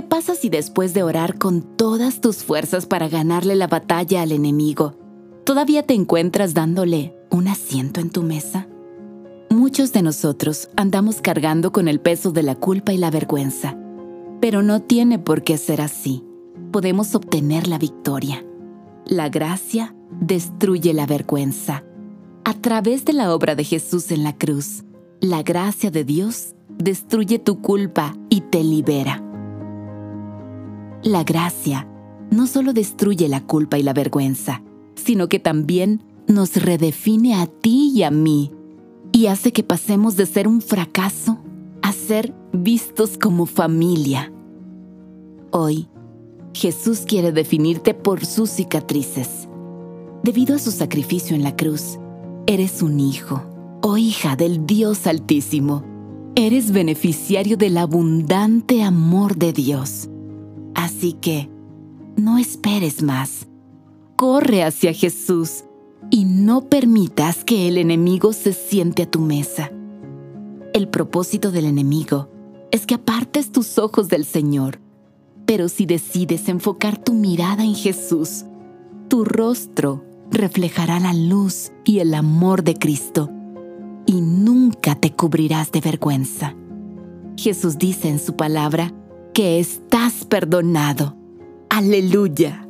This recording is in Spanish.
¿Qué pasa si después de orar con todas tus fuerzas para ganarle la batalla al enemigo, todavía te encuentras dándole un asiento en tu mesa? Muchos de nosotros andamos cargando con el peso de la culpa y la vergüenza, pero no tiene por qué ser así. Podemos obtener la victoria. La gracia destruye la vergüenza. A través de la obra de Jesús en la cruz, la gracia de Dios destruye tu culpa y te libera. La gracia no solo destruye la culpa y la vergüenza, sino que también nos redefine a ti y a mí y hace que pasemos de ser un fracaso a ser vistos como familia. Hoy, Jesús quiere definirte por sus cicatrices. Debido a su sacrificio en la cruz, eres un hijo o hija del Dios Altísimo. Eres beneficiario del abundante amor de Dios. Así que, no esperes más. Corre hacia Jesús y no permitas que el enemigo se siente a tu mesa. El propósito del enemigo es que apartes tus ojos del Señor, pero si decides enfocar tu mirada en Jesús, tu rostro reflejará la luz y el amor de Cristo y nunca te cubrirás de vergüenza. Jesús dice en su palabra que estás perdonado. Aleluya.